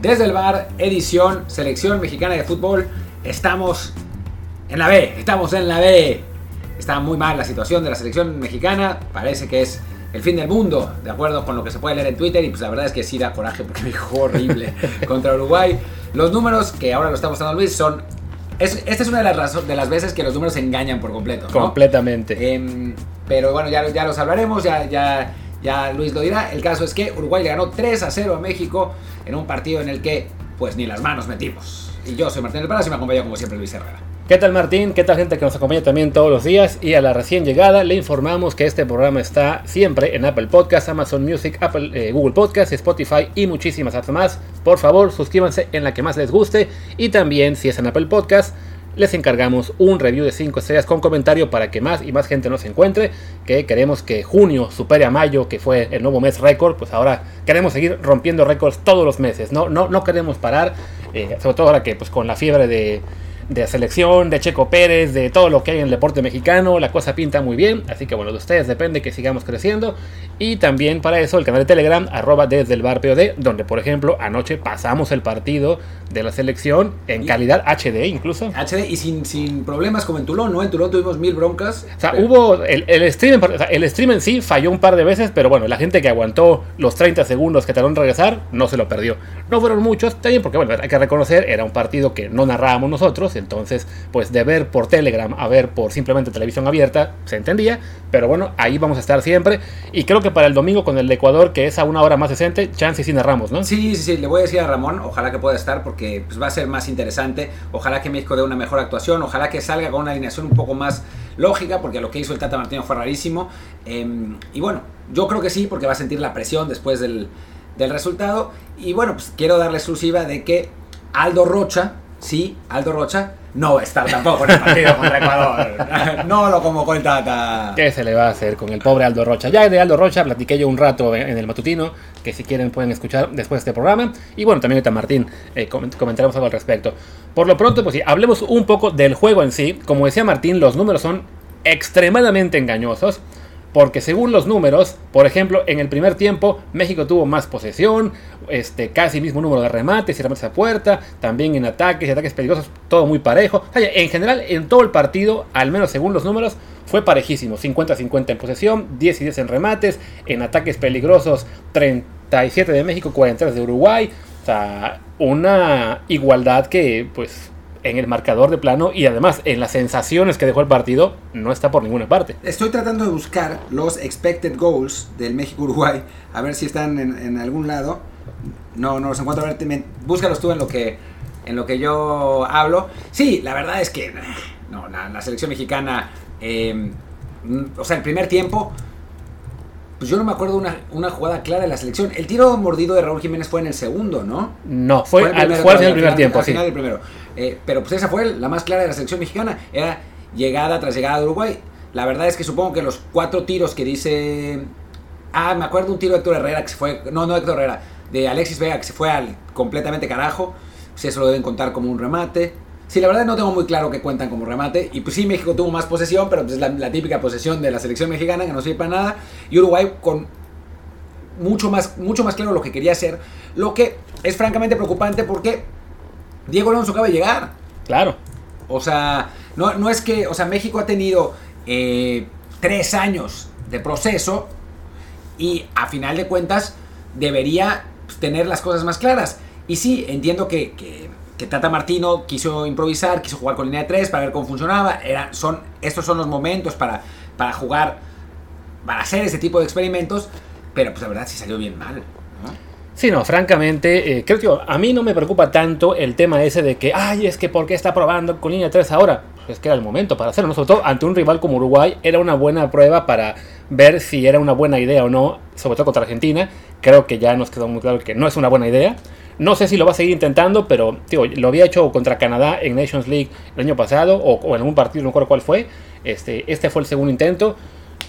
Desde el bar, edición, selección mexicana de fútbol. Estamos en la B, estamos en la B. Está muy mal la situación de la selección mexicana. Parece que es el fin del mundo, de acuerdo con lo que se puede leer en Twitter. Y pues la verdad es que sí da coraje porque me jugó horrible contra Uruguay. Los números que ahora lo estamos dando Luis son esta es una de las, de las veces que los números engañan por completo. Completamente. Em, pero bueno, ya, ya los hablaremos, ya, ya, ya Luis lo dirá. El caso es que Uruguay le ganó 3 a 0 a México en un partido en el que pues ni las manos metimos. Y yo soy Martín del Palacio y me acompaña como siempre Luis Herrera. ¿Qué tal Martín? ¿Qué tal gente que nos acompaña también todos los días? Y a la recién llegada le informamos que este programa está siempre en Apple Podcast, Amazon Music, Apple, eh, Google Podcast, Spotify y muchísimas otras más. Por favor, suscríbanse en la que más les guste y también si es en Apple Podcast les encargamos un review de 5 estrellas con comentario para que más y más gente nos encuentre. Que queremos que junio supere a mayo, que fue el nuevo mes récord. Pues ahora queremos seguir rompiendo récords todos los meses. No, no, no queremos parar, eh, sobre todo ahora que pues con la fiebre de de selección, de Checo Pérez, de todo lo que hay en el deporte mexicano. La cosa pinta muy bien, así que bueno, de ustedes depende que sigamos creciendo. Y también para eso el canal de Telegram, arroba desde el bar POD, donde por ejemplo anoche pasamos el partido de la selección en calidad HD incluso. HD y sin, sin problemas como en Tulón, ¿no? En Tulón tuvimos mil broncas. O sea, hubo el, el, stream, el stream en sí falló un par de veces, pero bueno, la gente que aguantó los 30 segundos que tardó en regresar, no se lo perdió. No fueron muchos, también porque bueno, hay que reconocer, era un partido que no narrábamos nosotros, entonces, pues de ver por Telegram a ver por simplemente televisión abierta, se entendía. Pero bueno, ahí vamos a estar siempre. Y creo que para el domingo con el de Ecuador, que es a una hora más decente, chance y sin Ramos, ¿no? Sí, sí, sí. Le voy a decir a Ramón, ojalá que pueda estar porque pues, va a ser más interesante. Ojalá que México dé una mejor actuación. Ojalá que salga con una alineación un poco más lógica, porque lo que hizo el Tata Martino fue rarísimo. Em, y bueno, yo creo que sí, porque va a sentir la presión después del, del resultado. Y bueno, pues quiero darle exclusiva de que Aldo Rocha, sí, Aldo Rocha, no va a estar tampoco en el partido contra Ecuador. No lo convocó el Tata. ¿Qué se le va a hacer con el pobre Aldo Rocha? Ya de Aldo Rocha platiqué yo un rato en el matutino, que si quieren pueden escuchar después de este programa. Y bueno, también ahorita Martín eh, comentaremos algo al respecto. Por lo pronto, pues sí, hablemos un poco del juego en sí. Como decía Martín, los números son extremadamente engañosos. Porque según los números, por ejemplo, en el primer tiempo México tuvo más posesión, este, casi mismo número de remates y remates a puerta, también en ataques y ataques peligrosos, todo muy parejo. En general, en todo el partido, al menos según los números, fue parejísimo. 50-50 en posesión, 10 y 10 en remates, en ataques peligrosos, 37 de México, 43 de Uruguay. O sea, una igualdad que pues en el marcador de plano y además en las sensaciones que dejó el partido no está por ninguna parte. Estoy tratando de buscar los expected goals del México-Uruguay, a ver si están en, algún lado. No, no los encuentro. A búscalos tú en lo que en lo que yo hablo. Sí, la verdad es que no, la, selección mexicana, eh, o sea, el primer tiempo pues yo no me acuerdo una, una jugada clara de la selección. El tiro mordido de Raúl Jiménez fue en el segundo, ¿no? No, fue, al, final del primer tiempo. Al final del primero. Eh, pero pues esa fue la más clara de la selección mexicana. Era llegada tras llegada de Uruguay. La verdad es que supongo que los cuatro tiros que dice. Ah, me acuerdo un tiro de Héctor Herrera que se fue. No, no Héctor Herrera. De Alexis Vega que se fue al completamente carajo. Pues eso lo deben contar como un remate. Sí, la verdad no tengo muy claro que cuentan como remate. Y pues sí, México tuvo más posesión, pero pues es la, típica posesión de la selección mexicana que no sirve para nada. Y Uruguay con mucho más, mucho más claro lo que quería hacer. Lo que es francamente preocupante porque Diego Alonso acaba de llegar. Claro. O sea, no, no es que, o sea, México ha tenido eh, tres años de proceso y a final de cuentas debería tener las cosas más claras. Y sí, entiendo que que Tata Martino quiso improvisar, quiso jugar con línea de 3 para ver cómo funcionaba. Era, son, estos son los momentos para, para jugar, para hacer ese tipo de experimentos, pero pues la verdad sí salió bien mal. Sí, no, francamente, eh, creo que a mí no me preocupa tanto el tema ese de que, ay, es que ¿por qué está probando con línea 3 ahora? Pues es que era el momento para hacerlo, sobre todo ante un rival como Uruguay, era una buena prueba para ver si era una buena idea o no, sobre todo contra Argentina. Creo que ya nos quedó muy claro que no es una buena idea. No sé si lo va a seguir intentando, pero lo había hecho contra Canadá en Nations League el año pasado, o, en algún partido, no recuerdo cuál fue. Este, este fue el segundo intento.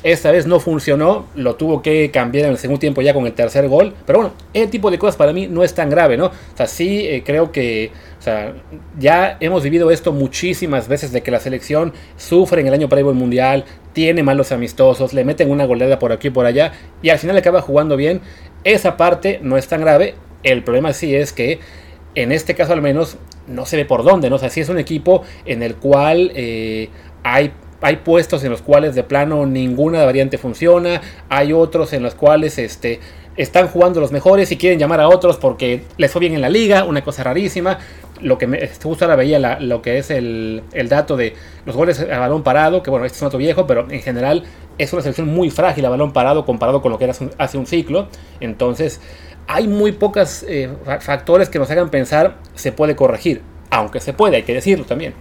Esta vez no funcionó, lo tuvo que cambiar en el segundo tiempo ya con el tercer gol. Pero bueno, ese tipo de cosas para mí no es tan grave, ¿no? O sea, sí eh, creo que o sea, ya hemos vivido esto muchísimas veces de que la selección sufre en el año previo al mundial, tiene malos amistosos, le meten una goleada por aquí y por allá y al final acaba jugando bien. Esa parte no es tan grave El problema sí es que en este caso al menos no se ve por dónde, ¿no? O sea, sí es un equipo en el cual eh, hay hay puestos en los cuales de plano ninguna variante funciona, hay otros en los cuales este, están jugando los mejores y quieren llamar a otros porque les fue bien en la liga, una cosa rarísima. Lo que me justo ahora veía lo que es el, dato de los goles a balón parado, que bueno, este es un dato viejo, pero en general es una selección muy frágil a balón parado comparado con lo que era hace un ciclo. Entonces, hay muy pocos eh, factores que nos hagan pensar se puede corregir, aunque se puede, hay que decirlo también.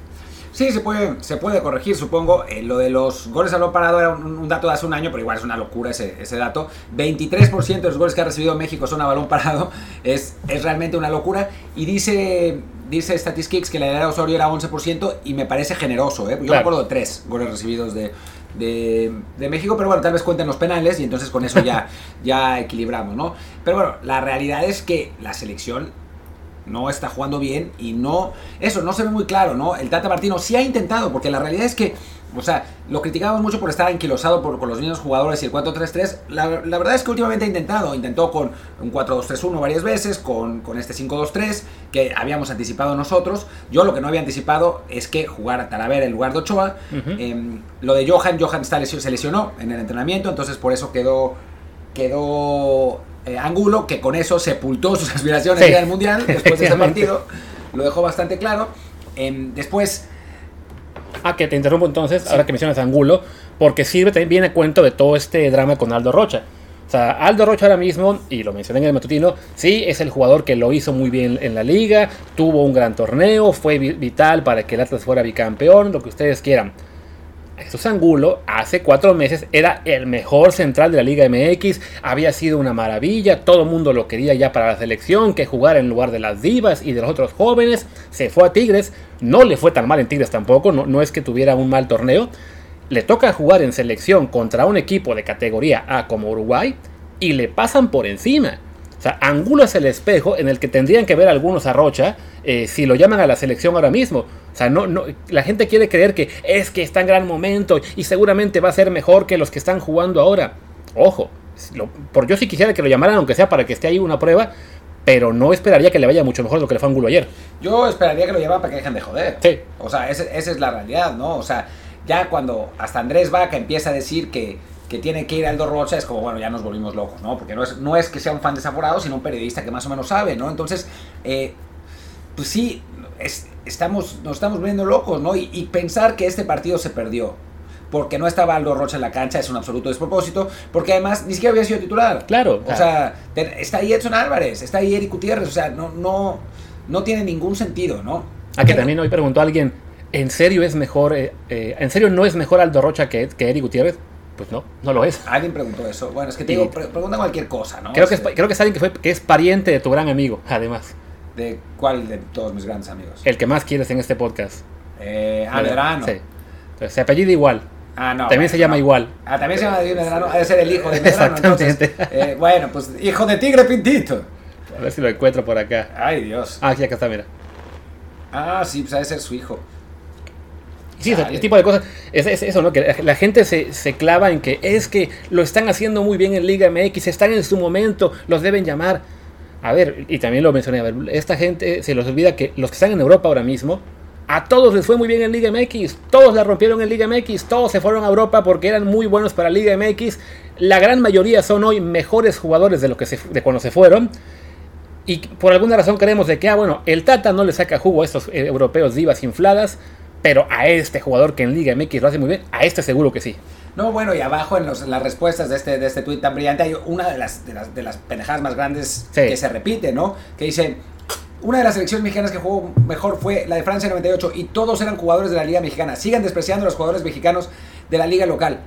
Sí, se puede, se puede corregir, supongo. Eh, lo de los goles a balón parado era un, dato de hace un año, pero igual es una locura ese, ese, dato. 23% de los goles que ha recibido México son a balón parado. Es, es realmente una locura. Y dice, dice Statistics que la de Osorio era 11% y me parece generoso. ¿eh? Yo me acuerdo de tres goles recibidos de, de, de, México, pero bueno, tal vez cuenten los penales y entonces con eso ya, ya equilibramos, ¿no? Pero bueno, la realidad es que la selección no está jugando bien y no, eso no se ve muy claro, ¿no? El Tata Martino sí ha intentado, porque la realidad es que, o sea, lo criticamos mucho por estar anquilosado por, con los mismos jugadores y el 4-3-3. La, verdad es que últimamente ha intentado, intentó con un 4-2-3-1 varias veces, con, con este 5-2-3 que habíamos anticipado nosotros. Yo lo que no había anticipado es que jugar a Talavera en lugar de Ochoa. Em, lo de Johan, Johan está se lesionó en el entrenamiento, entonces por eso quedó quedó eh, Angulo, que con eso sepultó sus aspiraciones sí. al Mundial después de ese partido. Lo dejó bastante claro. Em, después... Ah, que te interrumpo entonces, ahora que mencionas Angulo, porque sirve también viene cuento de todo este drama con Aldo Rocha. O sea, Aldo Rocha ahora mismo, y lo mencioné en el matutino, sí, es el jugador que lo hizo muy bien en la liga, tuvo un gran torneo, fue vital para que el Atlas fuera bicampeón, lo que ustedes quieran. Jesús Angulo hace cuatro meses era el mejor central de la Liga MX, había sido una maravilla, todo el mundo lo quería ya para la selección, que jugara en lugar de las divas y de los otros jóvenes, se fue a Tigres, no le fue tan mal en Tigres tampoco, no, no es que tuviera un mal torneo, le toca jugar en selección contra un equipo de categoría A como Uruguay y le pasan por encima. O sea, Angulo es el espejo en el que tendrían que ver algunos a Rocha eh, si lo llaman a la selección ahora mismo. O sea, no, no, la gente quiere creer que es que está en gran momento y seguramente va a ser mejor que los que están jugando ahora. Ojo, por yo sí quisiera que lo llamaran, aunque sea para que esté ahí una prueba, pero no esperaría que le vaya mucho mejor de lo que le fue Angulo ayer. Yo esperaría que lo llamaran para que dejen de joder. Sí. O sea, esa, esa es la realidad, ¿no? O sea, ya cuando hasta Andrés Vaca empieza a decir que que tiene que ir Aldo Rocha, es como, bueno, ya nos volvimos locos, ¿no? Porque no es, no es que sea un fan desaforado, sino un periodista que más o menos sabe, ¿no? Entonces, eh, pues sí, estamos, nos estamos viendo locos, ¿no? Y, pensar que este partido se perdió porque no estaba Aldo Rocha en la cancha es un absoluto despropósito, porque además ni siquiera había sido titular. Claro. O sea, está ahí Edson Álvarez, está ahí Eric Gutiérrez, o sea, no, no, no tiene ningún sentido, ¿no? A que también hoy preguntó alguien, ¿en serio es mejor, eh, eh, en serio no es mejor Aldo Rocha que, que Eric Gutiérrez? pues no, no lo es. Alguien preguntó eso. Bueno, es que te digo, pregunta cualquier cosa, ¿no? Creo que, es, creo que es alguien que, fue, que es pariente de tu gran amigo, además. ¿De cuál de todos mis grandes amigos? El que más quieres en este podcast. Eh, ah, Medrano. Sí. Entonces, se apellida igual. Ah, no. También se llama igual. Ah, también se llama Medrano. Debe ser el hijo de Medrano. Exactamente. eh, bueno, pues hijo de tigre pintito. A ver si lo encuentro por acá. Ay, Dios. Ah, aquí acá está, mira. Ah, sí, pues debe ser su hijo. Sí, ese tipo de cosas. Es, eso, ¿no? Que la gente se, se, clava en que es que lo están haciendo muy bien en Liga MX, están en su momento, los deben llamar. A ver, y también lo mencioné, a ver, esta gente se los olvida que los que están en Europa ahora mismo, a todos les fue muy bien en Liga MX, todos la rompieron en Liga MX, todos se fueron a Europa porque eran muy buenos para Liga MX. La gran mayoría son hoy mejores jugadores de lo que de cuando se fueron. Y por alguna razón creemos de que, ah, bueno, el Tata no le saca jugo a estos eh, europeos divas infladas. Pero a este jugador que en Liga MX lo hace muy bien, a este seguro que sí. No, bueno, y abajo en, las respuestas de este, de este tweet tan brillante hay una de las, de las, de las pendejadas más grandes que se repite, ¿no? Que dice, una de las selecciones mexicanas que jugó mejor fue la de Francia 98 y todos eran jugadores de la Liga Mexicana. Sigan despreciando a los jugadores mexicanos de la Liga local.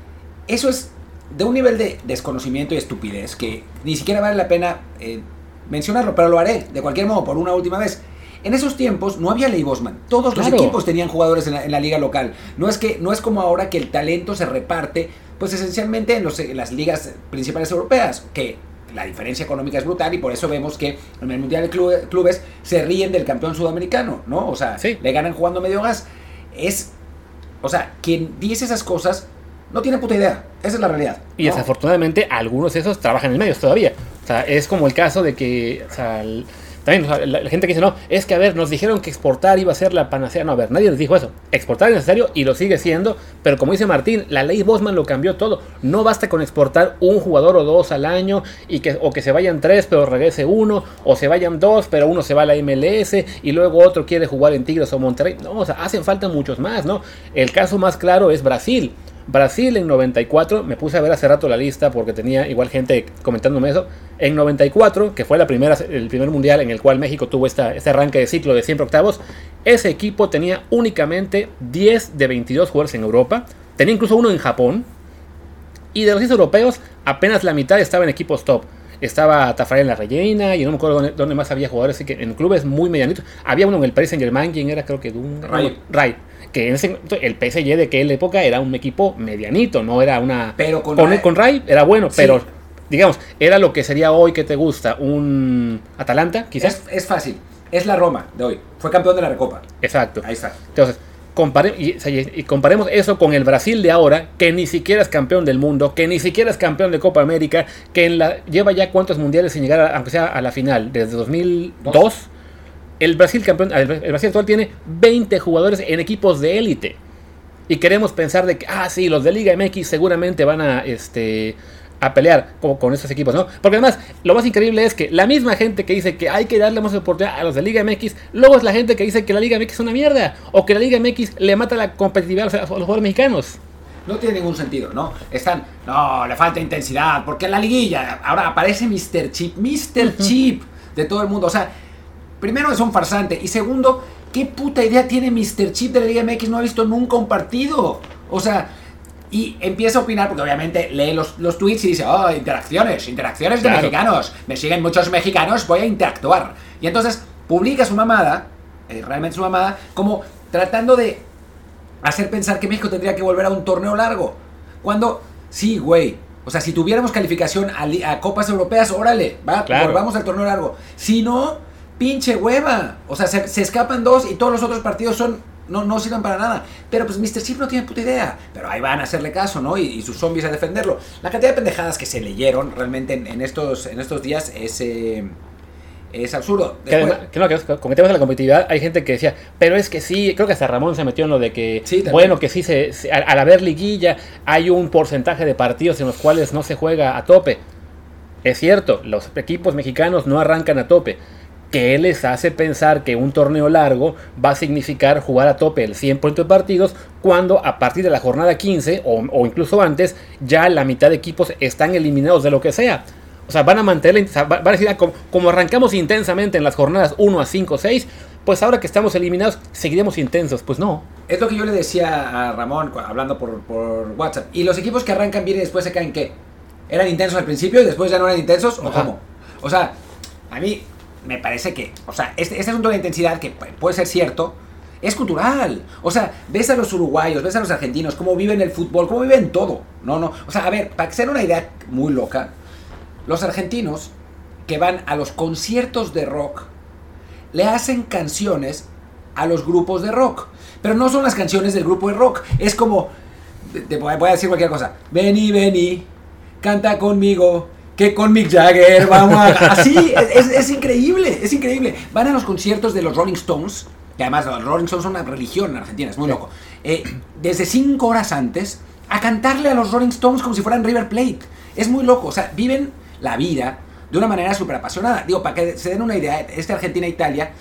Eso es de un nivel de desconocimiento y estupidez que ni siquiera vale la pena eh, mencionarlo, pero lo haré de cualquier modo por una última vez. En esos tiempos no había ley Bosman. Todos los equipos tenían jugadores en la, liga local. No es, que, no es como ahora que el talento se reparte, pues esencialmente en, los, las ligas principales europeas, que la diferencia económica es brutal y por eso vemos que en el Mundial de Clubes se ríen del campeón sudamericano, ¿no? O sea, le ganan jugando medio gas. Es, o sea, quien dice esas cosas no tiene puta idea. Esa es la realidad. Y desafortunadamente algunos de esos trabajan en medios todavía. O sea, es como el caso de que, o sea, el- también la, gente que dice, no, es que a ver, nos dijeron que exportar iba a ser la panacea. No, a ver, nadie les dijo eso. Exportar es necesario y lo sigue siendo, pero como dice Martín, la ley Bosman lo cambió todo. No basta con exportar un jugador o dos al año y que, o que se vayan tres, pero regrese uno, o se vayan dos, pero uno se va a la MLS y luego otro quiere jugar en Tigres o Monterrey. No, o sea, hacen falta muchos más, ¿no? El caso más claro es Brasil. Brasil en 94, me puse a ver hace rato la lista porque tenía igual gente comentándome eso. En 94, que fue la primera, el primer mundial en el cual México tuvo esta, este arranque de ciclo de siempre octavos, ese equipo tenía únicamente 10 de 22 jugadores en Europa, tenía incluso uno en Japón, y de los 10 europeos, apenas la mitad estaba en equipos top. Estaba Tafarel en la Reina y no me acuerdo dónde, dónde más había jugadores, así que en clubes muy medianitos. Había uno en el Paris Saint Germain, quien era creo que Dun, Rai. Rai, que en ese, el PSG de aquella época era un equipo medianito, no era una... Pero con con, Rai- con Rai era bueno, Sí. pero digamos, era lo que sería hoy que te gusta, un Atalanta, quizás. Es, es fácil. Es la Roma de hoy. Fue campeón de la Recopa. Exacto. Ahí está. Entonces, compare- y, comparemos eso con el Brasil de ahora, que ni siquiera es campeón del mundo, que ni siquiera es campeón de Copa América, que en la, lleva ya cuántos mundiales sin llegar, a- aunque sea a la final, desde 2002. El Brasil campeón, el, Brasil actual tiene 20 jugadores en equipos de élite. Y queremos pensar de que, ah, sí, los de Liga MX seguramente van a, este, a pelear con, con estos equipos, ¿no? Porque además, lo más increíble es que la misma gente que dice que hay que darle más oportunidad a los de Liga MX, luego es la gente que dice que la Liga MX es una mierda, o que la Liga MX le mata la competitividad a los, a los jugadores mexicanos. No tiene ningún sentido, ¿no? Están, no, le falta intensidad, porque en la liguilla ahora aparece Mr. Chip, Mr. Chip de todo el mundo. O sea, primero es un farsante y segundo, ¿qué puta idea tiene Mr. Chip de la Liga MX? No ha visto nunca un partido. O sea, y empieza a opinar, porque obviamente lee los, los tweets y dice, oh, interacciones, interacciones de mexicanos. Me siguen muchos mexicanos, voy a interactuar. Y entonces publica su mamada, eh, realmente su mamada, como tratando de hacer pensar que México tendría que volver a un torneo largo. Cuando, sí, güey. O sea, si tuviéramos calificación a, a Copas Europeas, órale, va, Claro. volvamos al torneo largo. Si no, pinche hueva. O sea, se, se escapan dos y todos los otros partidos son no, no sirven para nada. Pero pues Mr. Chip no tiene puta idea. Pero ahí van a hacerle caso, ¿no? Y, y sus zombies a defenderlo. La cantidad de pendejadas que se leyeron realmente en, en estos, en estos días es, eh, es absurdo. Que Después- además, que no, que tema de la competitividad, hay gente que decía, pero es que sí, creo que hasta Ramón se metió en lo de que, Sí, bueno, que sí, se, se- al haber liguilla, hay un porcentaje de partidos en los cuales no se juega a tope. Es cierto, los equipos mexicanos no arrancan a tope. ¿Qué les hace pensar que un torneo largo va a significar jugar a tope el 100% de partidos cuando a partir de la jornada 15 o, o incluso antes ya la mitad de equipos están eliminados de lo que sea? O sea, van a mantener, van a decir, ah, como, como arrancamos intensamente en las jornadas 1 a 5, 6, pues ahora que estamos eliminados seguiremos intensos. Pues no. Es lo que yo le decía a Ramón hablando por, por WhatsApp. ¿Y los equipos que arrancan bien y después se caen qué? ¿Eran intensos al principio y después ya no eran intensos? ¿O Ajá. cómo? O sea, a mí me parece que, o sea, este, este asunto de intensidad, que pu- puede ser cierto, es cultural. O sea, ves a los uruguayos, ves a los argentinos, cómo viven el fútbol, cómo viven todo. No, no. O sea, a ver, para que una idea muy loca, los argentinos que van a los conciertos de rock le hacen canciones a los grupos de rock. Pero no son las canciones del grupo de rock. Es como, te voy a decir cualquier cosa. Vení, vení, canta conmigo. Que con Mick Jagger vamos a... Así, es, es increíble, es increíble. Van a los conciertos de los Rolling Stones, que además los Rolling Stones son una religión en Argentina, es muy loco. Eh, desde cinco horas antes, a cantarle a los Rolling Stones como si fueran River Plate. Es muy loco, o sea, viven la vida de una manera súper apasionada. Digo, para que se den una idea, este Argentina-Italia,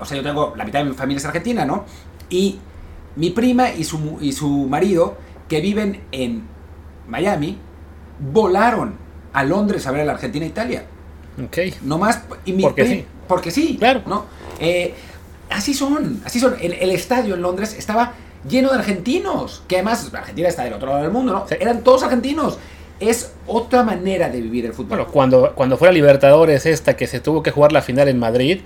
o sea, yo tengo, la mitad de mi familia es argentina, ¿no? Y mi prima y su, y su marido, que viven en Miami, volaron a Londres a ver a la Argentina-Italia. Ok. No más. Y mi Porque sí. Porque sí. Claro. ¿no? Eh, así son. Así son. El, el estadio en Londres estaba lleno de argentinos. Que además, Argentina está del otro lado del mundo, ¿no? Sí. Eran todos argentinos. Es otra manera de vivir el fútbol. Bueno, cuando, cuando fue la Libertadores esta que se tuvo que jugar la final en Madrid,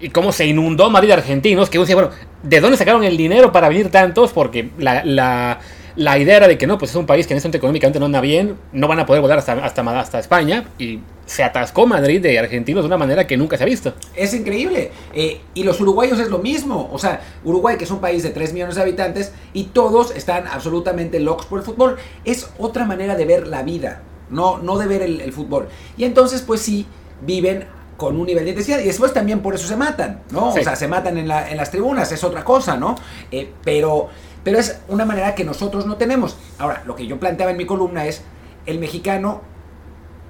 y cómo se inundó Madrid de argentinos, que uno decía, bueno, ¿de dónde sacaron el dinero para venir tantos? Porque la, la, la idea era de que no, pues es un país que en este momento económicamente no anda bien, no van a poder volar hasta, hasta, hasta España, y se atascó Madrid de argentinos de una manera que nunca se ha visto. Es increíble. Eh, y los uruguayos es lo mismo. O sea, Uruguay, que es un país de 3 millones de habitantes, y todos están absolutamente locos por el fútbol. Es otra manera de ver la vida. no, no de ver el, el fútbol. Y entonces, pues sí, viven con un nivel de intensidad y después también por eso se matan, ¿no? Sí. O sea, se matan en, la- en las tribunas, es otra cosa, ¿no? Eh, pero, pero es una manera que nosotros no tenemos. Ahora, lo que yo planteaba en mi columna es, el mexicano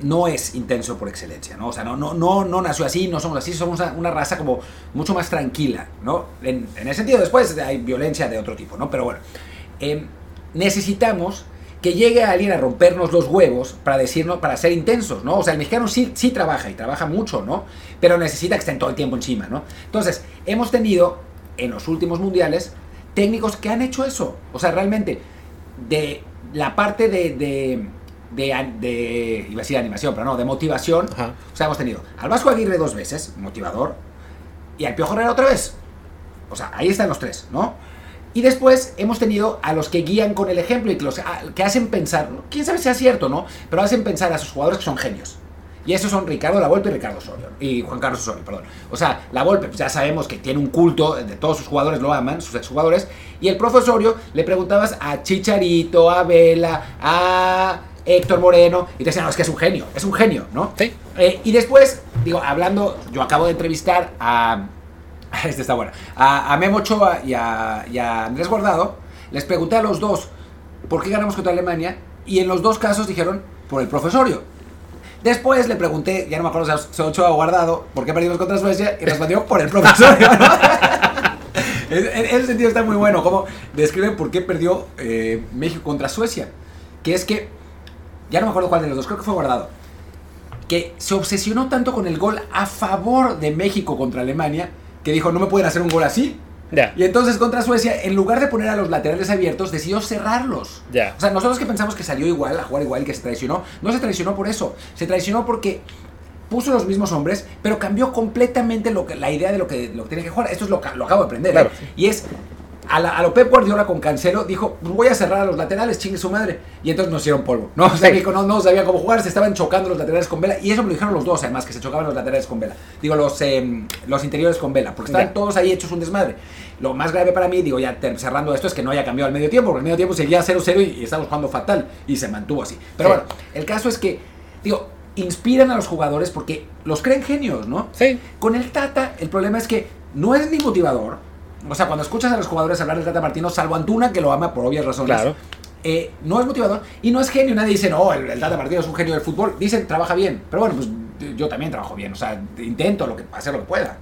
no es intenso por excelencia, ¿no? O sea, no, no, no, no nació así, no somos así, somos una, una raza como mucho más tranquila, ¿no? En, en ese sentido, después hay violencia de otro tipo, ¿no? Pero bueno, eh, necesitamos que llegue alguien a rompernos los huevos para decirnos, para ser intensos, ¿no? O sea, el mexicano sí, sí trabaja y trabaja mucho, ¿no? Pero necesita que estén todo el tiempo encima, ¿no? Entonces, hemos tenido en los últimos mundiales técnicos que han hecho eso. O sea, realmente, de la parte de, de, de, iba a decir animación, pero no, de motivación. Ajá. O sea, hemos tenido al Vasco Aguirre dos veces, motivador, y al Piojo Herrera otra vez. O sea, ahí están los tres, ¿no? Y después hemos tenido a los que guían con el ejemplo y que, los, a- que hacen pensar, quién sabe si es cierto, ¿no? Pero hacen pensar a sus jugadores que son genios. Y esos son Ricardo Lavolpe y Ricardo Osorio. Y Juan Carlos Osorio, perdón. O sea, Lavolpe, pues ya sabemos que tiene un culto, de todos sus jugadores lo aman, sus exjugadores. Y el profe Osorio le preguntabas a Chicharito, a Vela, a Héctor Moreno, y te decían, no, es que es un genio, es un genio, ¿no? Sí. Eh, y después, digo, hablando, yo acabo de entrevistar a. Este está bueno. A, a Memo Ochoa y a, y a Andrés Guardado. Les pregunté a los dos por qué ganamos contra Alemania. Y en los dos casos dijeron por el profesorio. Después le pregunté, ya no me acuerdo si a Ochoa o Guardado, por qué perdimos contra Suecia. Y respondió por el profesorio. ¿no? En ese sentido está muy bueno. Como describen por qué perdió eh, México contra Suecia. Que es que, ya no me acuerdo cuál de los dos, creo que fue Guardado que se obsesionó tanto con el gol a favor de México contra Alemania que dijo, no me pueden hacer un gol así. Y entonces contra Suecia, en lugar de poner a los laterales abiertos, decidió cerrarlos. Ya. O sea, nosotros que pensamos que salió igual, a jugar igual y que se traicionó, no se traicionó por eso. Se traicionó porque puso los mismos hombres, pero cambió completamente lo que, la idea de lo que, lo que tenía que jugar. Esto es lo, que- lo acabo de aprender. Claro. ¿eh? Y es, a, la- a lo Pep Guardiola con Cancelo, dijo, "Pues voy a cerrar a los laterales, chingue su madre. Y entonces nos hicieron polvo. No, o sea, Sí. No, no sabía cómo jugar, se estaban chocando los laterales con Vela. Y eso me lo dijeron los dos, además, que se chocaban los laterales con Vela. Digo, los, em, los interiores con Vela, porque estaban todos ahí hechos un desmadre. Lo más grave para mí, digo, ya cerrando esto, es que no haya cambiado al medio tiempo, porque al medio tiempo seguía 0-0 y, y estábamos jugando fatal. Y se mantuvo así. Pero Sí. bueno, el caso es que, digo, inspiran a los jugadores porque los creen genios, ¿no? Sí. Con el Tata, el problema es que no es ni motivador. O sea, cuando escuchas a los jugadores hablar del Tata Martino, salvo Antuna, que lo ama por obvias razones, Claro. eh, no es motivador y no es genio. Nadie dice, no, el, el Tata Martino es un genio del fútbol. Dicen, trabaja bien. Pero bueno, pues yo también trabajo bien. O sea, intento lo que, hacer lo que pueda.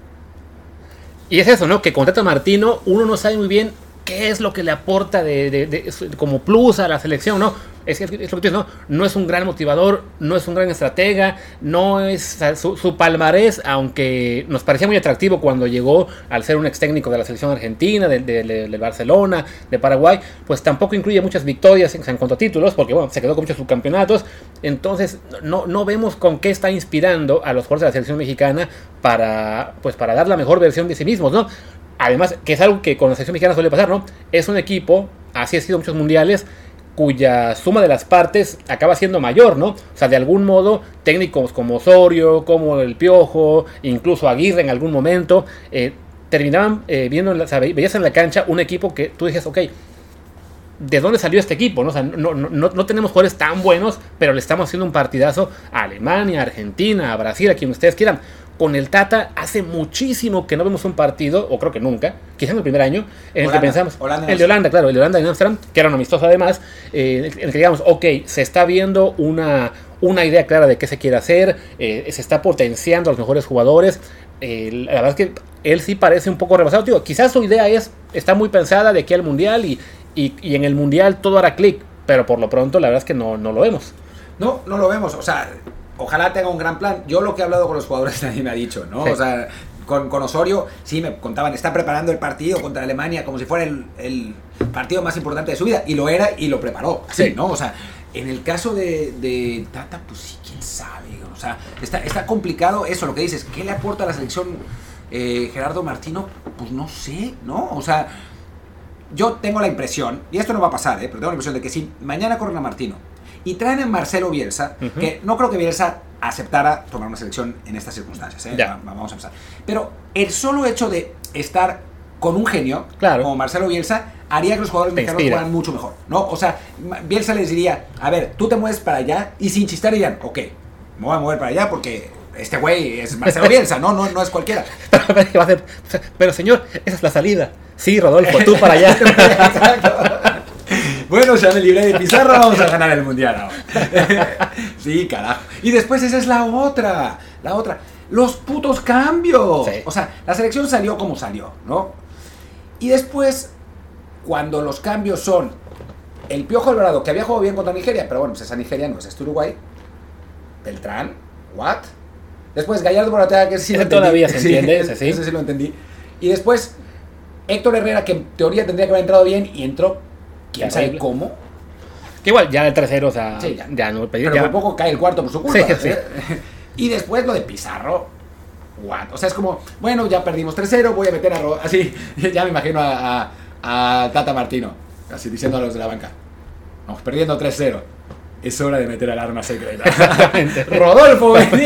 Y es eso, ¿no? Que con Tata Martino uno no sabe muy bien qué es lo que le aporta de, de- de- como plus a la selección, ¿no? Es, es, lo que dices, ¿no? No es un gran motivador, no es un gran estratega, no es su, su palmarés, aunque nos parecía muy atractivo cuando llegó al ser un ex técnico de la selección argentina, del de, Barcelona, de Paraguay, pues tampoco incluye muchas victorias en, en cuanto a títulos, porque bueno, se quedó con muchos subcampeonatos, entonces no, no vemos con qué está inspirando a los jugadores de la selección mexicana para, pues, para dar la mejor versión de sí mismos, ¿no? Además, que es algo que con la selección mexicana suele pasar, ¿no? Es un equipo, así ha sido muchos mundiales, cuya suma de las partes acaba siendo mayor, ¿no? O sea, de algún modo, técnicos como Osorio, como el Piojo, incluso Aguirre en algún momento, eh, terminaban eh, viendo, en o sea, ve- veías en la cancha un equipo que tú dices, ok, ¿de dónde salió este equipo? No, O sea, no- no- no tenemos jugadores tan buenos, pero le estamos haciendo un partidazo a Alemania, a Argentina, a Brasil, a quien ustedes quieran. Con el Tata hace muchísimo que no vemos un partido, o creo que nunca, quizá en el primer año, en el que pensamos, Holanda el de Holanda, claro, el de Holanda en Amsterdam, que era un amistoso además, eh, en el que digamos, ok, se está viendo una, una idea clara de qué se quiere hacer, eh, se está potenciando a los mejores jugadores, eh, la verdad es que él sí parece un poco rebasado, Digo, quizás su idea es, está muy pensada de aquí al Mundial y, y, y en el Mundial todo hará clic, pero por lo pronto la verdad es que no, no lo vemos. No, no lo vemos. O sea, ojalá tenga un gran plan. Yo lo que he hablado con los jugadores nadie me ha dicho, ¿no? Sí. O sea, con, con Osorio, sí me contaban, está preparando el partido contra Alemania como si fuera el, el partido más importante de su vida. Y lo era y lo preparó. Así, Sí. ¿no? O sea, en el caso de, de Tata, pues sí, quién sabe. O sea, está, está complicado eso, lo que dices. ¿Qué le aporta a la selección eh, Gerardo Martino? Pues no sé, ¿no? O sea, yo tengo la impresión, y esto no va a pasar, ¿eh? pero tengo la impresión de que si mañana corren a Martino y traen a Marcelo Bielsa, Ujú. que no creo que Bielsa aceptara tomar una selección en estas circunstancias, ¿eh? Ya. Va- vamos a empezar. Pero el solo hecho de estar con un genio Claro. como Marcelo Bielsa haría que los jugadores Te mexicanos jugaran mucho mejor, ¿no? O sea, Bielsa les diría, a ver, tú te mueves para allá y sin chistar dirían, ok, me voy a mover para allá porque este güey es Marcelo Bielsa, ¿no? No, no es cualquiera. Ser, pero señor, esa es la salida. Sí, Rodolfo, tú para allá. Bueno, ya me libré de Pizarro, vamos a ganar el mundial ahora. sí, carajo. Y después esa es la otra, la otra. Los putos cambios. Sí. O sea, la selección salió como salió, ¿no? Y después, cuando los cambios son el Piojo Alvarado, que había jugado bien contra Nigeria, pero bueno, pues esa Nigeria no es este Uruguay. Beltrán, what? Después Gallardo Moratea, que sí lo entendí. todavía se entiende, ese sí. ese sí lo entendí. Y después Héctor Herrera, que en teoría tendría que haber entrado bien y entró, quién sabe cómo, Que igual, ya el tercero, o sea, Sí, ya. ya. no pero ya- poco cae el cuarto por su culpa. Sí, sí. ¿eh? Y después lo de Pizarro, what? O sea, es como, bueno, ya perdimos 3-0, voy a meter a... Ro- Así, ya me imagino a, a- a Tata Martino, así diciendo a los de la banca, vamos perdiendo 3-0. Es hora de meter al arma secreta. Rodolfo, vení.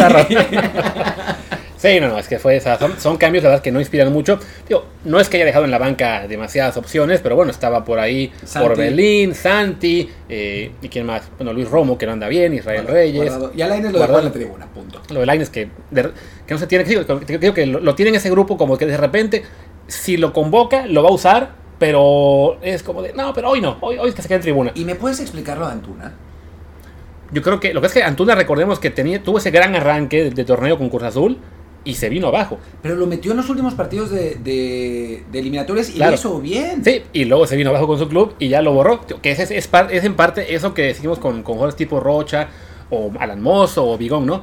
Sí, no, no, es que fue, o sea, son, son cambios, la verdad, que no inspiran mucho. Digo, no es que haya dejado en la banca demasiadas opciones, pero bueno, estaba por ahí Santi. Orbelín, Santi, eh, y quién más, bueno, Luis Romo, que no anda bien, Israel Reyes. Guardado. Y a Lainez lo dejó en la tribuna, punto. Lo de Lainez que, de- que no se tiene que que- que lo, lo tiene en ese grupo como que de repente, si lo convoca, lo va a usar, pero es como de, no, pero hoy no, hoy, hoy es que se queda en tribuna. ¿Y me puedes explicar lo de Antuna? Yo creo que lo que es que Antuna, recordemos que tenía, tuvo ese gran arranque de, de torneo con Cruz Azul y se vino abajo. Pero lo metió en los últimos partidos de, de, de eliminatorias y Claro. lo hizo bien. Sí, y luego se vino abajo con su club y ya lo borró. Que es, es, par- es en parte eso que decimos con, con jugadores tipo Rocha o Alan Mozo o Bigón, ¿no?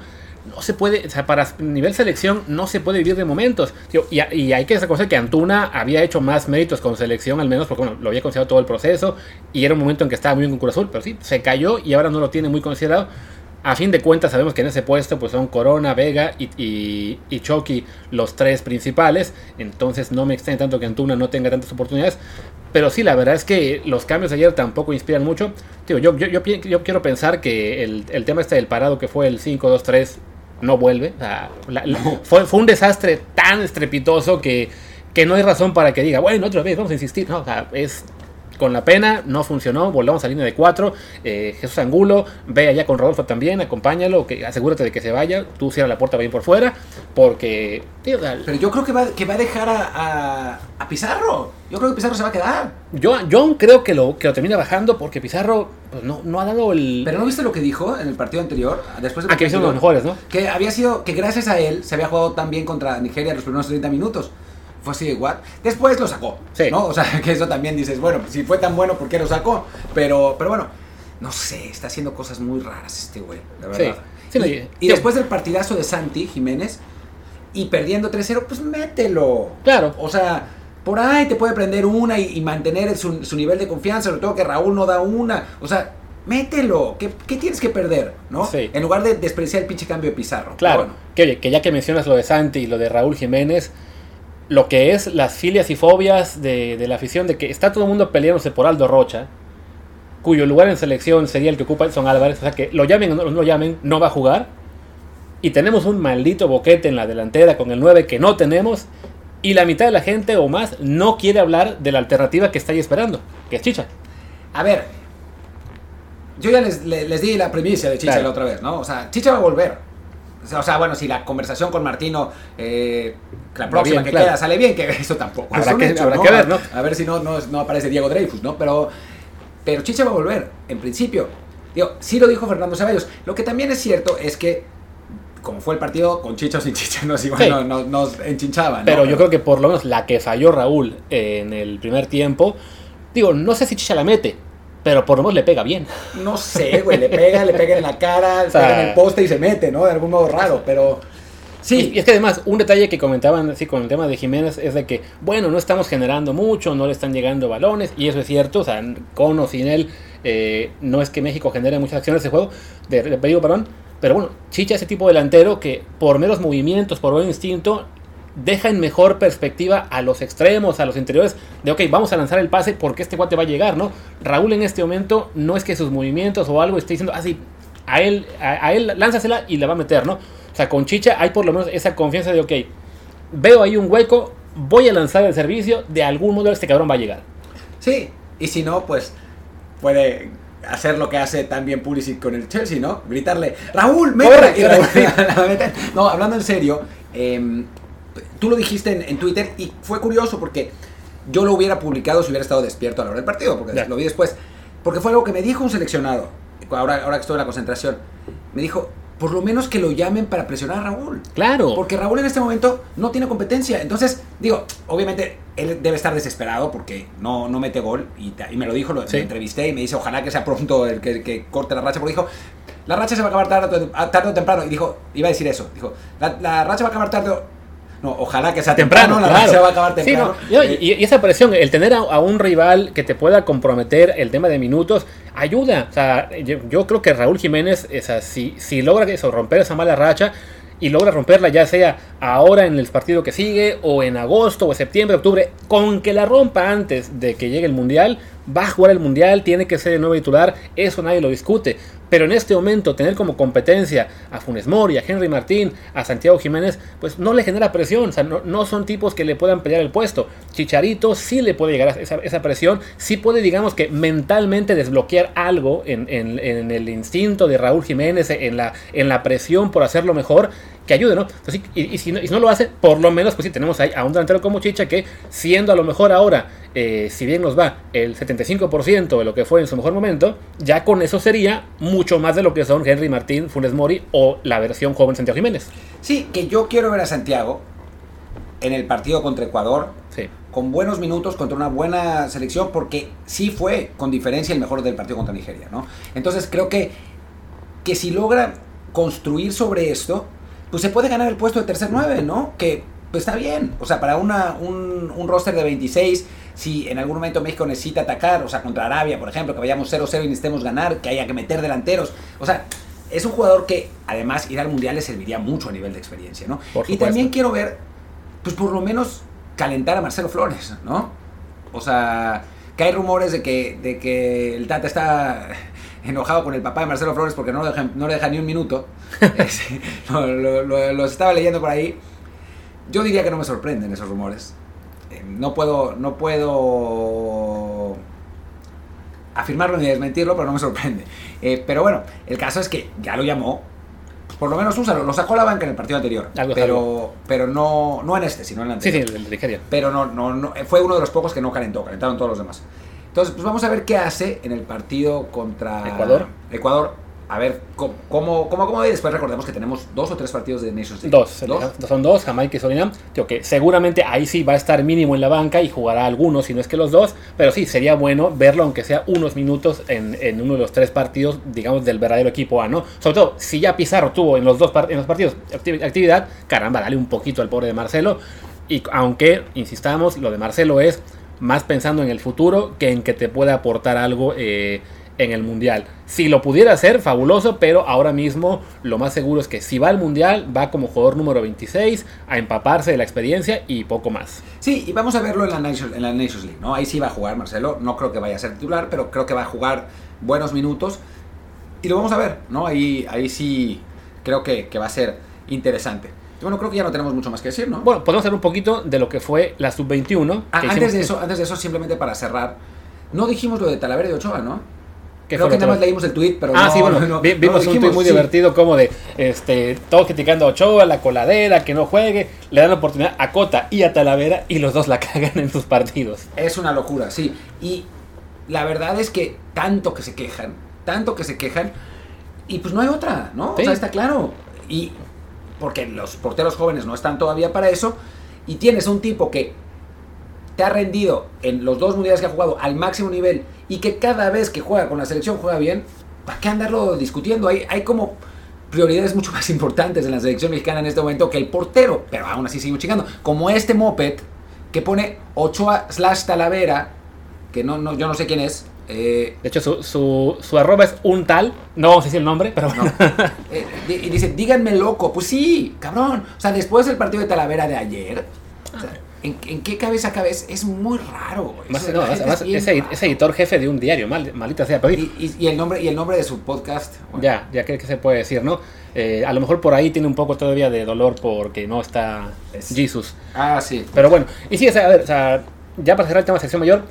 No se puede, o sea, para nivel selección no se puede vivir de momentos. Tío, y, y hay que reconocer que Antuna había hecho más méritos con selección, al menos porque bueno, lo había considerado todo el proceso y era un momento en que estaba muy bien con Cruz Azul, pero sí, se cayó y ahora no lo tiene muy considerado. A fin de cuentas sabemos que en ese puesto pues son Corona, Vega y, y, y Chucky los tres principales. Entonces no me extraña tanto que Antuna no tenga tantas oportunidades. Pero sí, la verdad es que los cambios de ayer tampoco inspiran mucho. Tío, yo, yo, yo, yo quiero pensar que el, el tema este del parado que fue el 5-2-3 no vuelve. O sea, la- la- fue, fue un desastre tan estrepitoso que, que no hay razón para que diga, bueno, otra vez vamos a insistir. No, o sea, es con la pena, no funcionó, volvamos a línea de 4. Jesús Angulo, ve allá con Rodolfo también, acompáñalo, que, asegúrate de que se vaya, tú cierra la puerta bien por fuera, porque... tío, Pero yo creo que va, que va a dejar a, a, a Pizarro. Yo creo que Pizarro se va a quedar. yo, yo creo que lo, que lo termina bajando porque Pizarro pues, no, no ha dado el... Pero ¿no viste lo que dijo en el partido anterior? Después del Ah, que son los anterior? mejores, ¿no? Que había sido, que gracias a él se había jugado tan bien contra Nigeria los primeros 30 minutos. Fue así de what? Después lo sacó. Sí. ¿no? O sea, que eso también dices, bueno, pues, si fue tan bueno, ¿por qué lo sacó? Pero, pero bueno, no sé, está haciendo cosas muy raras este güey, la verdad. Sí, no, y, después del partidazo de Santi Jiménez y perdiendo 3-0, pues mételo. Claro. O sea, por ahí te puede prender una y, y mantener su, su nivel de confianza, sobre todo que Raúl no da una. O sea, mételo. ¿Qué, qué tienes que perder? ¿no? Sí. En lugar de despreciar el pinche cambio de Pizarro. Claro, bueno, que, oye, que ya que mencionas lo de Santi y lo de Raúl Jiménez, lo que es las filias y fobias de, de la afición, de que está todo el mundo peleándose por Aldo Rocha, cuyo lugar en selección sería el que ocupa Edson Álvarez, o sea que lo llamen o no lo llamen, no va a jugar. Y tenemos un maldito boquete en la delantera con el 9 que no tenemos. Y la mitad de la gente o más no quiere hablar de la alternativa que está ahí esperando, que es Chicha. A ver, yo ya les, les- les di la primicia de Chicha Claro. la otra vez, ¿no? O sea, Chicha va a volver. O sea, bueno, si la conversación con Martino, eh, la próxima bien, que claro. queda sale bien, que eso tampoco Habrá es que- hecho, habrá ¿no? que ver, ¿no? A ver si no, no, no aparece Diego Dreyfus, ¿no? Pero, pero Chicha va a volver, en principio. Digo, sí lo dijo Fernando Ceballos. Lo que también es cierto es que, como fue el partido, con Chicha o sin Chicha, nos, igual Sí. no- no- nos enchinchaban. ¿no? Pero yo creo que por lo menos la que falló Raúl en el primer tiempo, digo, no sé si Chicha la mete, pero por lo menos le pega bien. No sé, güey, le pega, le pega en la cara, le sea- pega en el poste y se mete, ¿no? De algún modo raro, pero... Sí, Y, es que además, un detalle que comentaban así con el tema de Jiménez es de que, bueno, no estamos generando mucho, no le están llegando balones, y eso es cierto, o sea, con o sin él, eh, no es que México genere muchas acciones de juego, de, de peligro, perdón, pero bueno, Chicha es ese tipo de delantero que por meros movimientos, por buen instinto, deja en mejor perspectiva a los extremos, a los interiores, de ok, vamos a lanzar el pase porque este cuate va a llegar, ¿no? Raúl en este momento no es que sus movimientos o algo esté diciendo, así, a él, a, a él lánzasela y la va a meter, ¿no? O sea, con Chicha hay por lo menos esa confianza de, ok, veo ahí un hueco, voy a lanzar el servicio, de algún modo este cabrón va a llegar. Sí, y si no, pues puede hacer lo que hace también Pulisic con el Chelsea, ¿no? Gritarle, Raúl, métela", y Raúl la mete. No, hablando en serio, em, tú lo dijiste en, en Twitter y fue curioso porque yo lo hubiera publicado si hubiera estado despierto a la hora del partido, porque Ya. lo vi después. Porque fue algo que me dijo un seleccionado, ahora, ahora que estoy en la concentración. Me dijo, por lo menos que lo llamen para presionar a Raúl. Claro. Porque Raúl en este momento no tiene competencia. Entonces, digo, obviamente él debe estar desesperado porque no, no mete gol. Y, y me lo dijo, lo, Sí. lo entrevisté y me dice, ojalá que sea pronto el que, que corte la racha. Porque dijo, la racha se va a acabar tarde, tarde o temprano. Y dijo, iba a decir eso. Dijo, la, la racha va a acabar tarde. No, ojalá que sea temprano, temprano, la claro. racha va a acabar Sí, temprano. no, Eh, y, y esa presión, el tener a, a un rival que te pueda comprometer el tema de minutos, ayuda. O sea, yo, yo creo que Raúl Jiménez, o sea, si, si logra eso, romper esa mala racha y logra romperla ya sea ahora en el partido que sigue o en agosto o septiembre, octubre, con que la rompa antes de que llegue el Mundial, va a jugar el Mundial, tiene que ser el nuevo titular, eso nadie lo discute. Pero en este momento tener como competencia a Funes Mori, a Henry Martín, a Santiago Jiménez, pues no le genera presión, o sea, no, no son tipos que le puedan pelear el puesto. Chicharito sí le puede llegar a esa, esa presión, sí puede, digamos que mentalmente desbloquear algo en, en- el instinto de Raúl Jiménez, en la, en la presión por hacerlo mejor, que ayude, ¿no? Entonces, y, y si no, y si no lo hace, por lo menos, pues sí, tenemos ahí a un delantero como Chicha que, siendo a lo mejor ahora, eh, si bien nos va el 75% de lo que fue en su mejor momento, ya con eso sería mucho más de lo que son Henry Martín, Funes Mori o la versión joven Santiago Jiménez. Sí, que yo quiero ver a Santiago en el partido contra Ecuador Sí. con buenos minutos contra una buena selección porque sí fue con diferencia el mejor del partido contra Nigeria, ¿no? Entonces creo que, que si logra construir sobre esto, pues se puede ganar el puesto de tercer 9, ¿no? Que pues está bien, o sea, para una, un, un roster de 26, si en algún momento México necesita atacar, o sea, contra Arabia, por ejemplo, que vayamos 0-0 y necesitemos ganar, que haya que meter delanteros, o sea, es un jugador que además ir al Mundial le serviría mucho a nivel de experiencia, ¿no? Y también quiero ver, pues por lo menos calentar a Marcelo Flores, ¿no? O sea, que hay rumores de que, de que el Tata está enojado con el papá de Marcelo Flores porque no, lo deja, no le deja ni un minuto. Sí, lo- lo- lo- los estaba leyendo por ahí. Yo diría que no me sorprenden esos rumores. Eh, no puedo, no puedo afirmarlo ni desmentirlo, pero no me sorprende. Eh, pero bueno, el caso es que ya lo llamó. por lo menos úsalo. Lo sacó la banca en el partido anterior. Algo Pero, pero no, no en este, sino en el Sí, anterior sí, el de Nigeria. pero no, no, no, fue uno de los pocos que no calentó, calentaron todos los demás. Entonces, pues vamos a ver qué hace en el partido contra Ecuador. Ecuador. A ver cómo, cómo, cómo, y después recordemos que tenemos dos o tres partidos de Nations League. Dos, son dos, Jamaica y Surinam. Digo que seguramente ahí sí va a estar mínimo en la banca y jugará algunos, si no es que los dos. Pero sí, sería bueno verlo, aunque sea unos minutos en, en uno de los tres partidos, digamos, del verdadero equipo A, ¿no? Sobre todo, si ya Pizarro tuvo en los dos en los partidos acti- actividad, caramba, dale un poquito al pobre de Marcelo. Y aunque, insistamos, lo de Marcelo es más pensando en el futuro que en que te pueda aportar algo eh, en el mundial. Si lo pudiera hacer, fabuloso, pero ahora mismo lo más seguro es que si va al mundial, va como jugador número 26 a empaparse de la experiencia y poco más. Sí, y vamos a verlo en la, Nations, en la Nations League, ¿no? Ahí sí va a jugar Marcelo. No creo que vaya a ser titular, pero creo que va a jugar buenos minutos. Y lo vamos a ver, ¿no? Ahí, ahí sí creo que, que va a ser interesante. Bueno, creo que ya no tenemos mucho más que decir, ¿no? Bueno, podemos hablar un poquito de lo que fue la sub-21. Ah, antes, hicimos- de eso, antes de eso, simplemente para cerrar, no dijimos lo de Talavera y Ochoa, ¿no? ¿qué Creo que nada más leímos el tweet, pero Ah, no, sí, bueno, no, no, vi- no vimos un tweet muy sí. divertido como de este, todos criticando a Ochoa, la coladera, que no juegue, le dan la oportunidad a Cota y a Talavera y los dos la cagan en sus partidos. Es una locura, sí. Y la verdad es que tanto que se quejan, tanto que se quejan, y pues no hay otra, ¿no? Sí. O sea, está claro. Y porque los porteros jóvenes no están todavía para eso, y tienes un tipo que te ha rendido en los dos mundiales que ha jugado al máximo nivel y que cada vez que juega con la selección juega bien, ¿para qué andarlo discutiendo? Hay, hay como prioridades mucho más importantes en la selección mexicana en este momento que el portero, pero aún así seguimos chingando. Como este moped que pone Ochoa slash Talavera, que no, no, yo no sé quién es. Eh, De hecho, su, su, su arroba es un tal, no vamos a decir el nombre, pero no. bueno. Eh, di- y dice, díganme loco. Pues sí, cabrón. O sea, después del partido de Talavera de ayer, o sea, ¿en, en qué cabeza cabe? Es, es muy raro. Más- no, además, es ese editor jefe de un diario, mal, maldita sea, pero Y, y- y el nombre, y el nombre de su podcast. bueno, ya, ya que, que se puede decir, ¿no? Eh, a lo mejor por ahí tiene un poco todavía de dolor porque no está Es- Jesus. Ah, sí. Pero bueno, y sí, o sea, a ver, o sea, ya para cerrar el tema de sección mayor,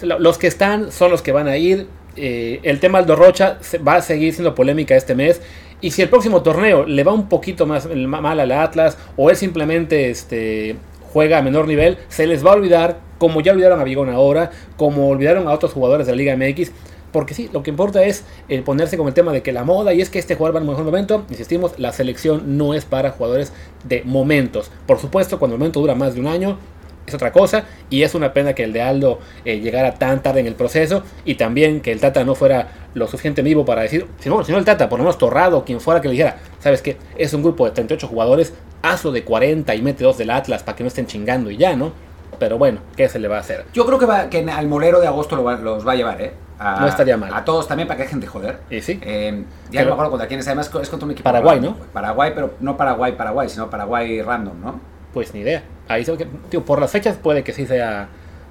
los que están son los que van a ir. Eh, el tema Aldo Rocha va a seguir siendo polémica este mes. Y si el próximo torneo le va un poquito más mal al Atlas o él simplemente este, juega a menor nivel, se les va a olvidar, como ya olvidaron a Vigón ahora, como olvidaron a otros jugadores de la Liga MX. Porque sí, lo que importa es el ponerse con el tema de que la moda y es que este jugador va en un mejor momento. Insistimos, la selección no es para jugadores de momentos. Por supuesto, cuando el momento dura más de un año, es otra cosa. Y es una pena que el de Aldo eh, llegara tan tarde en el proceso. Y también que el Tata no fuera lo suficiente vivo para decir, si no, si no el Tata, por lo menos Torrado, quien fuera que le dijera, ¿sabes qué? Es un grupo de 38 jugadores, hazlo de 40 y mete dos del Atlas para que no estén chingando y ya, ¿no? Pero bueno, ¿qué se le va a hacer? Yo creo que, va, que al molero de agosto lo va- los va a llevar, ¿eh? A- No estaría mal. A todos también para que dejen de joder. Y sí. Eh, ya Pero- no me acuerdo contra quién es, además es contra un equipo. Paraguay, ¿no? Paraguay, pero no Paraguay, Paraguay, sino Paraguay random, ¿no? Pues ni idea. Ahí se que, tío, por las fechas puede que sí sea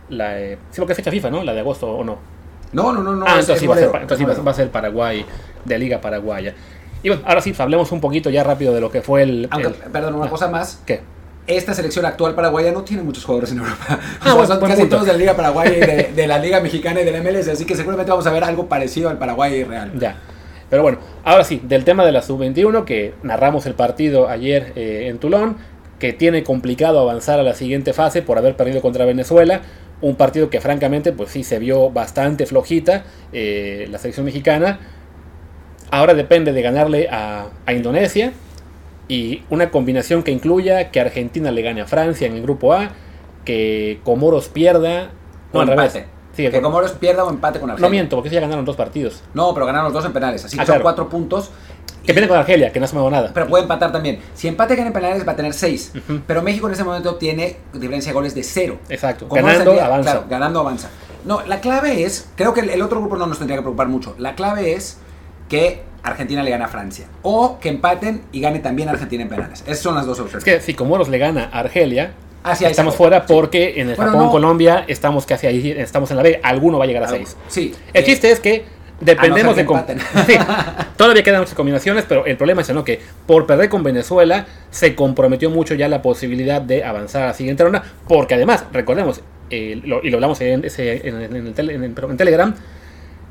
la. eh, sí, porque es fecha FIFA, ¿no? La de agosto o no. No, no, no, no. ah, es- entonces, es sí va, a ser, entonces va, va a ser Paraguay, de Liga Paraguaya. Y bueno, ahora sí, hablemos un poquito ya rápido de lo que fue el. Aunque, el- perdón, una ah, cosa más. ¿Qué? Esta selección actual paraguaya no tiene muchos jugadores en Europa. O Ah, sea, bueno, son casi punto. todos de la Liga Paraguaya y de, de la Liga Mexicana y del MLS, así que seguramente vamos a ver algo parecido al Paraguay real. Ya. Pero bueno, ahora sí, del tema de la sub-21, que narramos el partido ayer eh, en Tulón, que tiene complicado avanzar a la siguiente fase por haber perdido contra Venezuela. Un partido que francamente, pues sí, se vio bastante flojita eh, la selección mexicana. Ahora depende de ganarle a, a Indonesia y una combinación que incluya que Argentina le gane a Francia en el grupo A, que Comoros pierda. No, O al revés. empate. Sí, que Comoros pierda o empate con Argelia. no miento, porque ya ganaron dos partidos. No, pero ganaron los dos en penales, así que Ah, son claro. cuatro puntos. Que pierde con Argelia, que no se me nada. Pero puede empatar también. Si empate gana en penales va a tener seis. Ujú. Pero México en ese momento tiene diferencia de goles de cero. Exacto. Como Ganando, salía- avanza. Claro, ganando avanza. No, la clave es, creo que el, el otro grupo no nos tendría que preocupar mucho. La clave es que Argentina le gana a Francia. O que empaten y gane también Argentina en penales. Esas son las dos Es opciones. que si Comoros le gana a Argelia, Ah, sí, estamos fuera porque en el Bueno, Japón, no. Colombia, estamos casi ahí, estamos en la B. Alguno va a llegar a Algo- 6. Sí. El eh, chiste es que dependemos a de... que Sí, todavía quedan muchas combinaciones, pero el problema es ¿no? que por perder con Venezuela se comprometió mucho ya la posibilidad de avanzar a la siguiente ronda, porque además, recordemos, eh, lo- y lo hablamos en, ese- en- en el tele- en Telegram,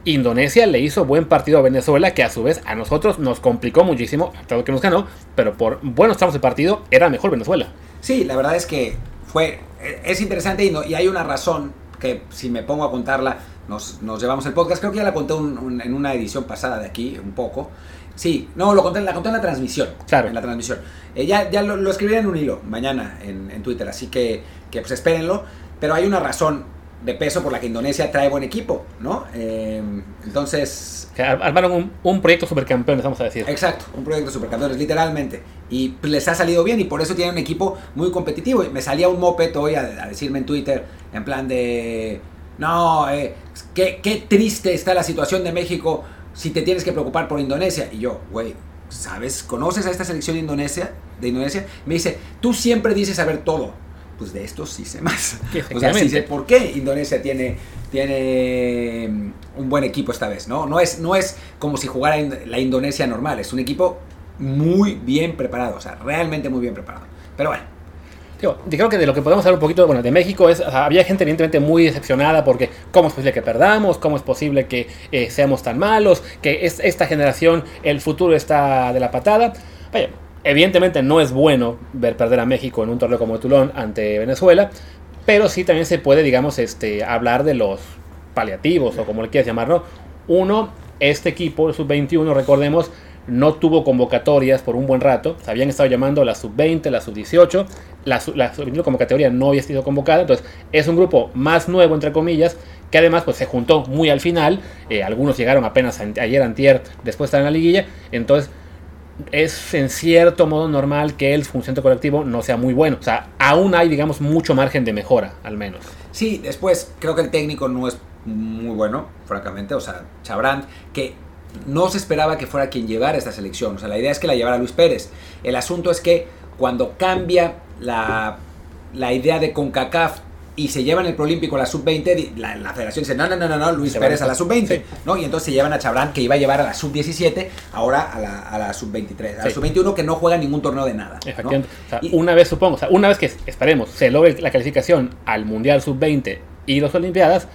Indonesia le hizo buen partido a Venezuela, que a su vez a nosotros nos complicó muchísimo, lo que nos ganó, pero por buenos tramos de partido era mejor Venezuela. Sí, la verdad es que fue es interesante y, no- y hay una razón que si me pongo a contarla nos, nos llevamos el podcast. Creo que ya la conté un- un- en una edición pasada de aquí, un poco. Sí, no, lo conté, la conté en la transmisión. Claro. En la transmisión. Eh, ya ya lo, lo escribiré en un hilo mañana en, en Twitter, así que, que pues espérenlo. Pero hay una razón de peso por la que Indonesia trae buen equipo, ¿no? Eh, entonces, Que ar- armaron un, un proyecto supercampeones, vamos a decir. Exacto, un proyecto supercampeones, literalmente. Y les ha salido bien y por eso tienen un equipo muy competitivo. Y me salía un moped hoy a, a decirme en Twitter, en plan de, no, eh, qué, qué triste está la situación de México si te tienes que preocupar por Indonesia. Y yo, güey, ¿sabes? ¿Conoces a esta selección de Indonesia? De Indonesia? Me dice, tú siempre dices saber todo. Pues de esto sí sé más. O sea, sí sé por qué Indonesia tiene, tiene mm, un buen equipo esta vez, ¿no? No es, no es como si jugara la Indonesia normal, es un equipo muy bien preparado, o sea, realmente muy bien preparado. Pero bueno, Digo, yo creo que de lo que podemos hablar un poquito, bueno, de México es, o sea, había gente evidentemente muy decepcionada porque cómo es posible que perdamos, cómo es posible que eh, seamos tan malos, que es, esta generación, el futuro está de la patada. Vaya, evidentemente no es bueno ver perder a México en un torneo como Tulón ante Venezuela, pero sí también se puede, digamos, este, hablar de los paliativos o como le quieras llamar, ¿no? Uno, este equipo, el sub-21, recordemos, no tuvo convocatorias por un buen rato. Se habían estado llamando la sub-20, la sub-18. La, la sub-21 como categoría no había sido convocada. Entonces es un grupo más nuevo, entre comillas, que además pues, se juntó muy al final. Eh, algunos llegaron apenas a- ayer, antier, después de en la liguilla. Entonces es en cierto modo normal que el funcionamiento colectivo no sea muy bueno. O sea, aún hay, digamos, mucho margen de mejora, al menos. sí, después creo que el técnico no es muy bueno, francamente, o sea, Chabrand, que no se esperaba que fuera quien llevara esta selección, o sea, la idea es que la llevara Luis Pérez. El asunto es que cuando cambia la, la idea de CONCACAF y se llevan el Prolímpico a la sub-20, di- la, la federación dice, no, no, no, no, no, Luis Se Pérez a- la sub-20, sí. ¿no? Y entonces se llevan a Chabrán, que iba a llevar a la sub-17, ahora a la, a la sub-23, a la Sí. sub-21 que no juega ningún torneo de nada. ¿no? Efectivamente. O sea, Y- una vez, supongo, o sea, una vez que esperemos se logre la calificación al Mundial Sub-20 y las Olimpiadas,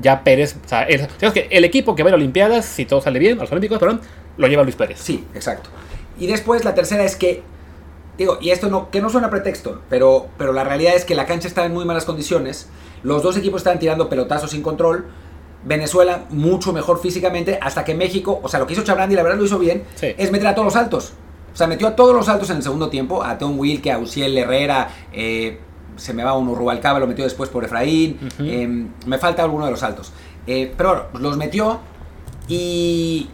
ya Pérez, o sea, digamos que el equipo que va a las Olimpiadas, si todo sale bien, a los Olímpicos, perdón, lo lleva Luis Pérez. Sí, exacto. Y después la tercera es que, digo, y esto no, que no suena pretexto, pero, pero la realidad es que la cancha está en muy malas condiciones, los dos equipos estaban tirando pelotazos sin control, Venezuela mucho mejor físicamente, hasta que México, o sea, lo que hizo Chabrandi, la verdad lo hizo bien, Sí. es meter a todos los altos. O sea, metió a todos los altos en el segundo tiempo, a Tom Wilke, a Uciel Herrera, eh, se me va uno Rubalcaba, lo metió después por Efraín, eh, me falta alguno de los altos. Eh, pero bueno, pues los metió y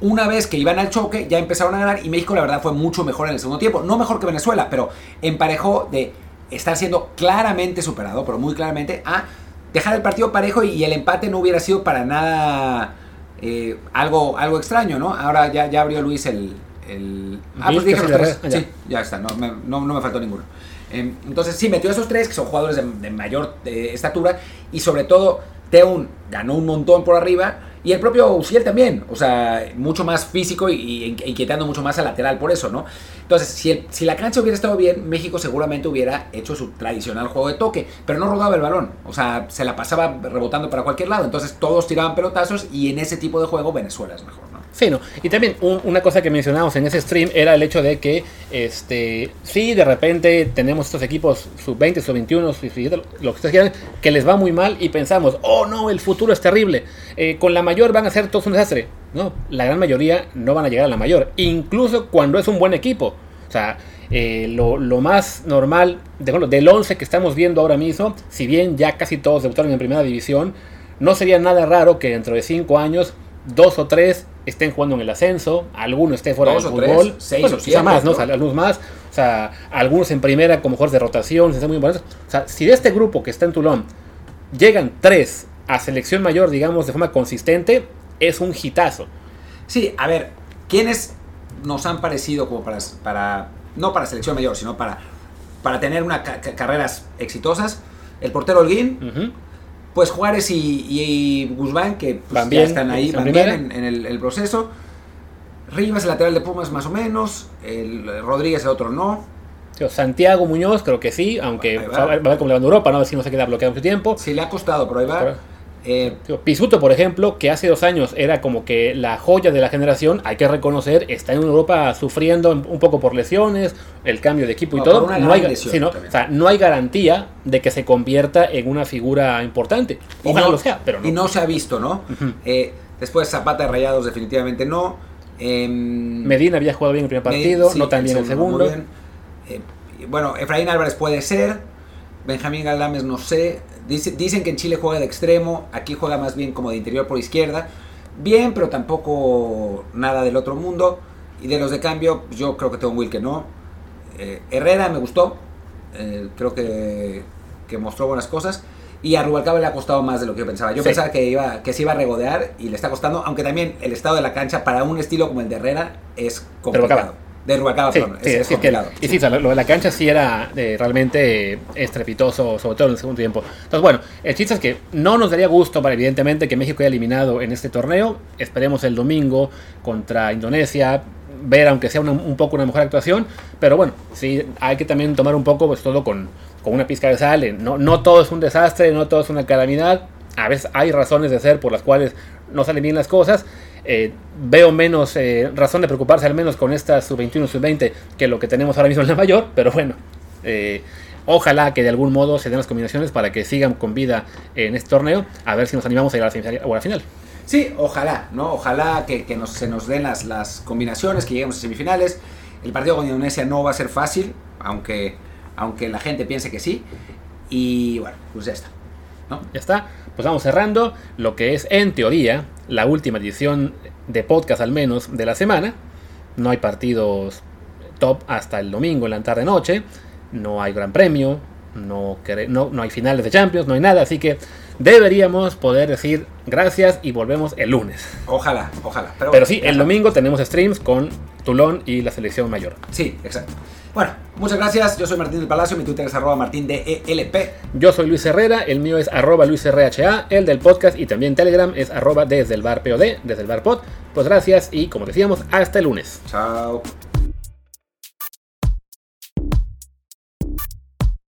una vez que iban al choque ya empezaron a ganar y México la verdad fue mucho mejor en el segundo tiempo. No mejor que Venezuela, pero emparejó de estar siendo claramente superado, pero muy claramente, a dejar el partido parejo y, y el empate no hubiera sido para nada eh, algo, algo extraño, ¿no? Ahora ya, ya abrió Luis el... el ah, pues dije los tres. ya. Sí, ya está, no me, no- no me faltó ninguno. Eh, Entonces sí, metió a esos tres que son jugadores de, mayor estatura y sobre todo Teun ganó un montón por arriba y el propio Uciel también, o sea, mucho más físico y, inquietando mucho más al lateral por eso, ¿no? Entonces, si, el- si la cancha hubiera estado bien, México seguramente hubiera hecho su tradicional juego de toque, pero no rodaba el balón, o sea, se la pasaba rebotando para cualquier lado, entonces todos tiraban pelotazos y en ese tipo de juego Venezuela es mejor. Sí, no. Y también un- una cosa que mencionábamos en ese stream era el hecho de que, este, sí, de repente tenemos estos equipos sub-20, sub-21, sub-17, lo que ustedes quieran, que les va muy mal y pensamos, oh no, el futuro es terrible. Eh, con la mayor van a ser todos un desastre. No, la gran mayoría no van a llegar a la mayor, incluso cuando es un buen equipo. O sea, eh, lo, lo más normal, de, bueno, del 11 que estamos viendo ahora mismo, si bien ya casi todos debutaron en primera división, no sería nada raro que dentro de 5 años, dos o tres estén jugando en el ascenso, alguno esté fuera Dos del tres, fútbol, seis bueno, o quizá siete, más, ¿no? ¿no? O sea, algunos más, o sea, algunos en primera como jugadores de rotación, se muy buenos. O sea, si de este grupo que está en Toulon llegan tres a selección mayor, digamos, de forma consistente, es un hitazo. Sí, a ver, ¿quiénes nos han parecido como para, para no para selección mayor, sino para, para tener una ca- ca- carreras exitosas? El portero Holguín. Pues Juárez y, y Guzmán, que pues, Van ya bien, están ahí, van bien en, en el, el proceso. Rivas, el lateral de Pumas, más o menos. El Rodríguez, el otro no. Santiago Muñoz, creo que sí, aunque Ahí va. va, va a ver cómo le va en Europa, ¿no? A ver si no se queda bloqueado mucho tiempo. Sí, le ha costado, pero ahí va. Eh, Pisuto, por ejemplo, que hace dos años era como que la joya de la generación, hay que reconocer, está en Europa sufriendo un poco por lesiones, el cambio de equipo y No, todo. no, hay, garantía de que se convierta en una figura importante. y Ojalá no- lo sea, pero no. Y no se ha visto, ¿no? Eh, después Zapata Rayados, definitivamente no. Em, Medina había jugado bien el primer partido, Sí, no tan bien el segundo. bien. Eh, y bueno, Efraín Álvarez puede ser. Benjamín Galdames no sé. Dice- dicen que en Chile juega de extremo. Aquí juega más bien como de interior por izquierda. Bien, pero tampoco nada del otro mundo. Y de los de cambio, pues yo creo que tengo un Will que no. Eh, Herrera me gustó. Eh, creo que, que mostró buenas cosas. Y a Rubalcaba le ha costado más de lo que yo pensaba. Yo Sí. pensaba que, iba, que se iba a regodear y le está costando. Aunque también el estado de la cancha para un estilo como el de Herrera es complicado. De Rubalcaba, Sí, perdón. sí, es, es que- complicado. y sí, o sea, lo lo de la cancha sí era eh, realmente estrepitoso, sobre todo en el segundo tiempo. Entonces, bueno, el chiste es que no nos daría gusto, para evidentemente, que México haya eliminado en este torneo. Esperemos el domingo contra Indonesia, ver aunque sea una- un poco una mejor actuación. Pero bueno, sí, hay que también tomar un poco, pues todo con, con una pizca de sal. eh, No, no todo es un desastre, no todo es una calamidad. A veces hay razones de ser por las cuales no salen bien las cosas. Eh, veo menos eh, razón de preocuparse al menos con esta sub-21, sub-20 que lo que tenemos ahora mismo en la mayor, pero bueno, eh, ojalá que de algún modo se den las combinaciones para que sigan con vida en este torneo, a ver si nos animamos a llegar a la semifinal o a la final. Sí, ojalá, ¿no? Ojalá que, que nos- se nos den las, las combinaciones, que lleguemos a semifinales. El partido con Indonesia no va a ser fácil, aunque, aunque la gente piense que sí. Y bueno, pues ya está. ¿no? Ya está, pues vamos cerrando lo que es en teoría la última edición de podcast al menos de la semana. No hay partidos top hasta el domingo en la tarde noche, no hay gran premio, no, no, no hay finales de Champions, no hay nada, así que deberíamos poder decir gracias y volvemos el lunes. Ojalá, ojalá. Pero, Pero sí, el domingo tenemos streams con Tulón y la selección mayor. Sí, exacto. Bueno, muchas gracias. Yo soy Martín del Palacio, mi Twitter es arroba martín de ELP. Yo soy Luis Herrera, el mío es arroba luisrha, el del podcast y también Telegram es arroba desde el bar POD, desde el bar pod. Pues gracias y como decíamos, hasta el lunes. Chao.